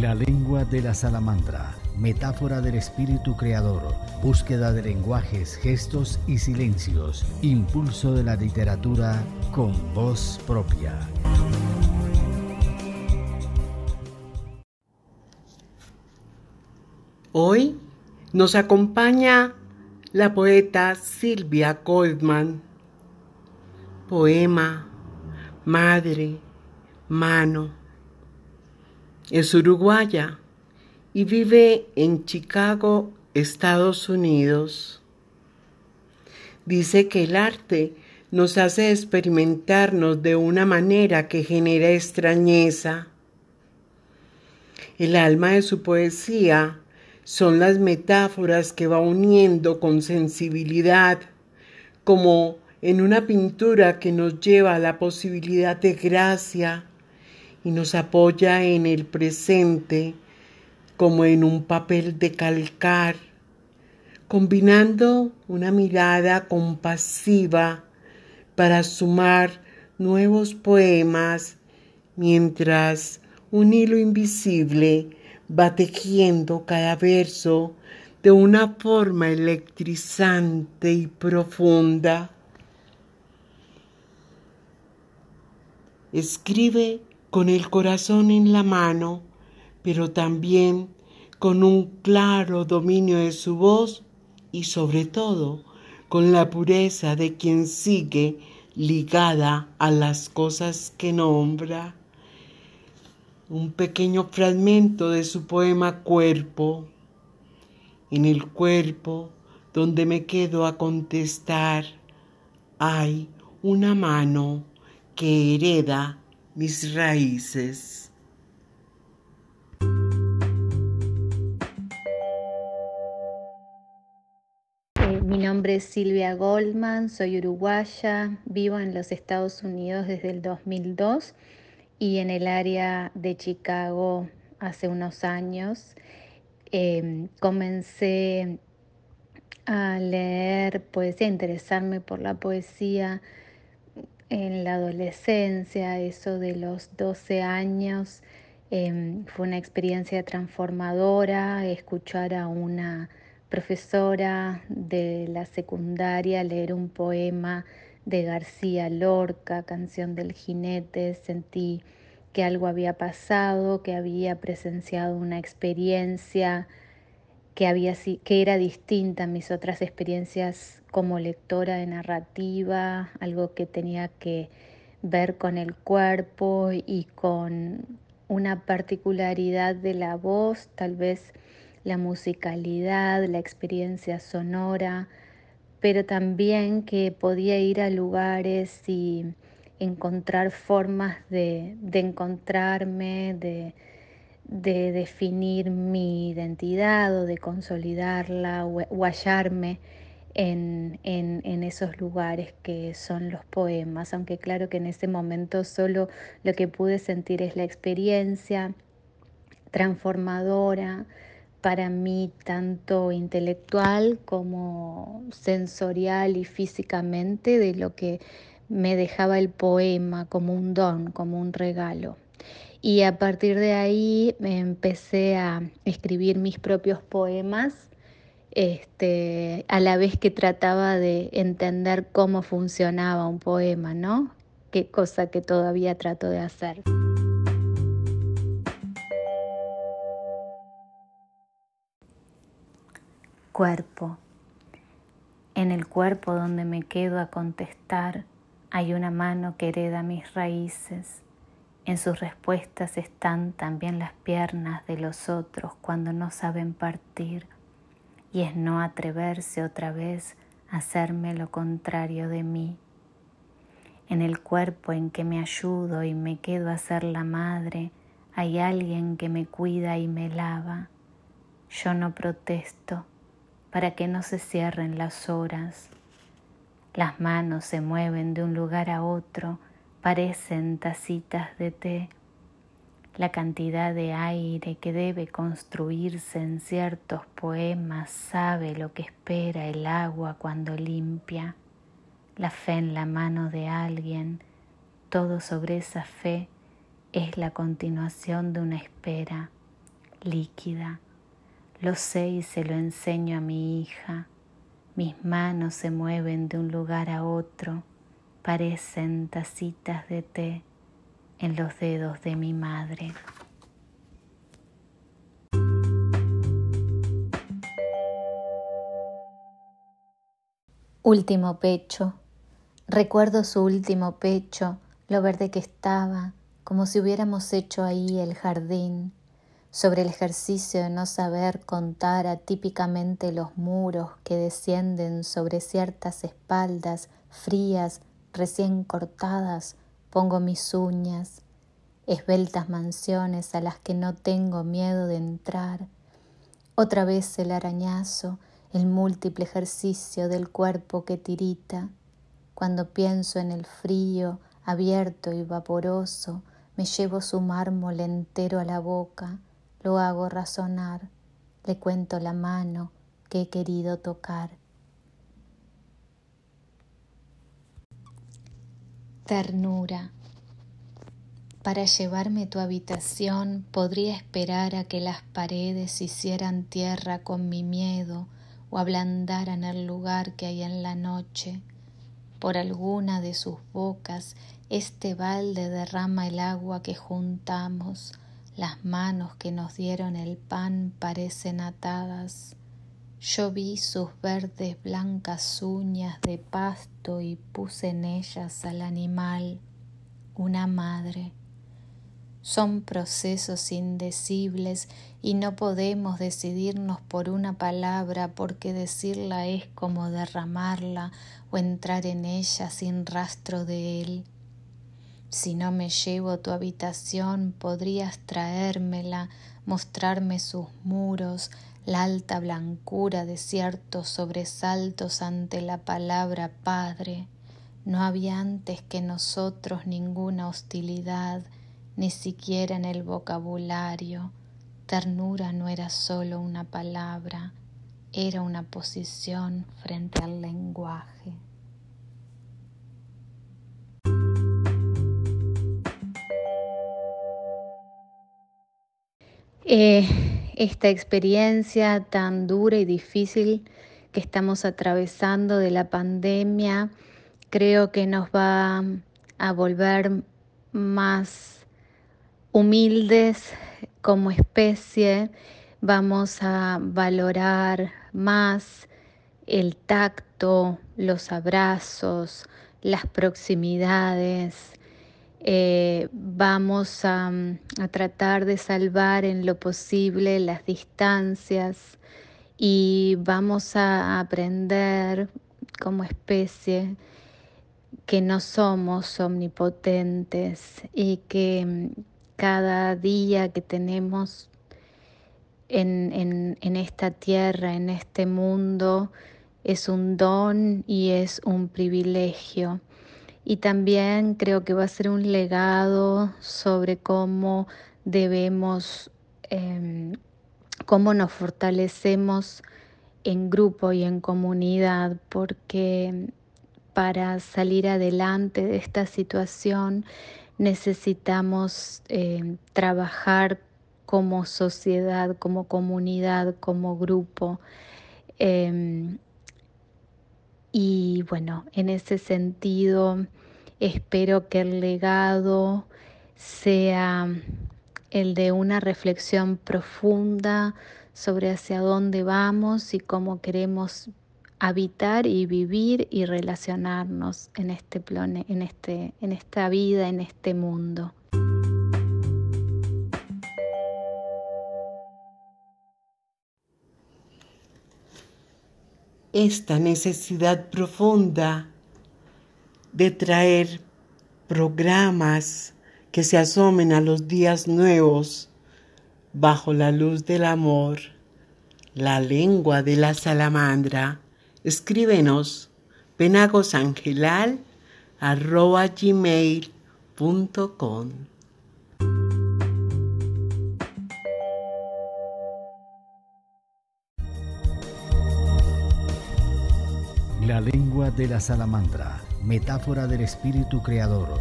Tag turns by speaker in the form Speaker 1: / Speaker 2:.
Speaker 1: La lengua de la salamandra, metáfora del espíritu creador, búsqueda de lenguajes, gestos y silencios, impulso de la literatura con voz propia.
Speaker 2: Hoy nos acompaña la poeta Silvia Goldman. Poema, madre, mano. Es uruguaya y vive en Chicago, Estados Unidos. Dice que el arte nos hace experimentarnos de una manera que genera extrañeza. El alma de su poesía son las metáforas que va uniendo con sensibilidad, como en una pintura que nos lleva a la posibilidad de gracia y nos apoya en el presente como en un papel de calcar, combinando una mirada compasiva para sumar nuevos poemas mientras un hilo invisible va tejiendo cada verso de una forma electrizante y profunda. Escribe con el corazón en la mano, pero también con un claro dominio de su voz y sobre todo con la pureza de quien sigue ligada a las cosas que nombra un pequeño fragmento de su poema Cuerpo. En el cuerpo, donde me quedo a contestar, hay una mano que hereda mis raíces.
Speaker 3: Eh, mi nombre es Silvia Goldman, soy uruguaya, vivo en los Estados Unidos desde el 2002 y en el área de Chicago hace unos años. Em, comencé a leer poesía, a interesarme por la poesía en la adolescencia, eso de los 12 años. Em, fue una experiencia transformadora escuchar a una profesora de la secundaria leer un poema de García Lorca, Canción del Jinete, sentí que algo había pasado, que había presenciado una experiencia que, había, que era distinta a mis otras experiencias como lectora de narrativa, algo que tenía que ver con el cuerpo y con una particularidad de la voz, tal vez la musicalidad, la experiencia sonora, pero también que podía ir a lugares y encontrar formas de, encontrarme, de, definir mi identidad o de consolidarla o, hallarme en, en, esos lugares que son los poemas, aunque claro que en ese momento solo lo que pude sentir es la experiencia transformadora para mí tanto intelectual como sensorial y físicamente de lo que me dejaba el poema como un don, como un regalo. Y a partir de ahí me empecé a escribir mis propios poemas, este, a la vez que trataba de entender cómo funcionaba un poema, ¿no? Qué cosa que todavía trato de hacer. cuerpo. En el cuerpo donde me quedo a contestar hay una mano que hereda mis raíces. En sus respuestas están también las piernas de los otros cuando no saben partir y es no atreverse otra vez a hacerme lo contrario de mí. En el cuerpo en que me ayudo y me quedo a ser la madre, hay alguien que me cuida y me lava. Yo no protesto, para que no se cierren las horas. Las manos se mueven de un lugar a otro, parecen tacitas de té. La cantidad de aire que debe construirse en ciertos poemas sabe lo que espera el agua cuando limpia. La fe en la mano de alguien, todo sobre esa fe es la continuación de una espera, líquida. Lo sé y se lo enseño a mi hija. Mis manos se mueven de un lugar a otro, parecen tacitas de té en los dedos de mi madre. Último pecho. Recuerdo su último pecho, lo verde que estaba, como si hubiéramos hecho ahí el jardín, sobre el ejercicio de no saber contar atípicamente los muros que descienden sobre ciertas espaldas frías, recién cortadas, pongo mis uñas, esbeltas mansiones a las que no tengo miedo de entrar. Otra vez el arañazo, el múltiple ejercicio del cuerpo que tirita. Cuando pienso en el frío, abierto y vaporoso, me llevo su mármol entero a la boca, lo hago razonar, le cuento la mano que he querido tocar. Ternura. Para llevarme tu habitación podría esperar a que las paredes hicieran tierra con mi miedo o ablandaran el lugar que hay en la noche. Por alguna de sus bocas este balde derrama el agua que juntamos, las manos que nos dieron el pan parecen atadas. Yo vi sus verdes blancas uñas de pasto y puse en ellas al animal, una madre. Son procesos indecibles y no podemos decidirnos por una palabra porque decirla es como derramarla o entrar en ella sin rastro de él. Si no me llevo tu habitación, podrías traérmela, mostrarme sus muros, la alta blancura de ciertos sobresaltos ante la palabra Padre. No había antes que nosotros ninguna hostilidad, ni siquiera en el vocabulario. Ternura no era solo una palabra, era una posición frente al lenguaje. Eh, esta experiencia tan dura y difícil que estamos atravesando de la pandemia creo que nos va a volver más humildes como especie, vamos a valorar más el tacto, los abrazos, las proximidades. Eh, vamos a, a tratar de salvar en lo posible las distancias y vamos a aprender como especie que no somos omnipotentes y que cada día que tenemos en, esta tierra, en este mundo, es un don y es un privilegio. Y también creo que va a ser un legado sobre cómo debemos, em, cómo nos fortalecemos en grupo y en comunidad, porque para salir adelante de esta situación necesitamos eh, trabajar como sociedad, como comunidad, como grupo. Em, y bueno, en ese sentido, espero que el legado sea el de una reflexión profunda sobre hacia dónde vamos y cómo queremos habitar y vivir y relacionarnos en este plane, en este en esta vida, en este mundo.
Speaker 2: Esta necesidad profunda de traer programas que se asomen a los días nuevos bajo la luz del amor, la lengua de la salamandra. Escríbenos penagosangelal.gmail.com
Speaker 1: La lengua de la salamandra, metáfora del espíritu creador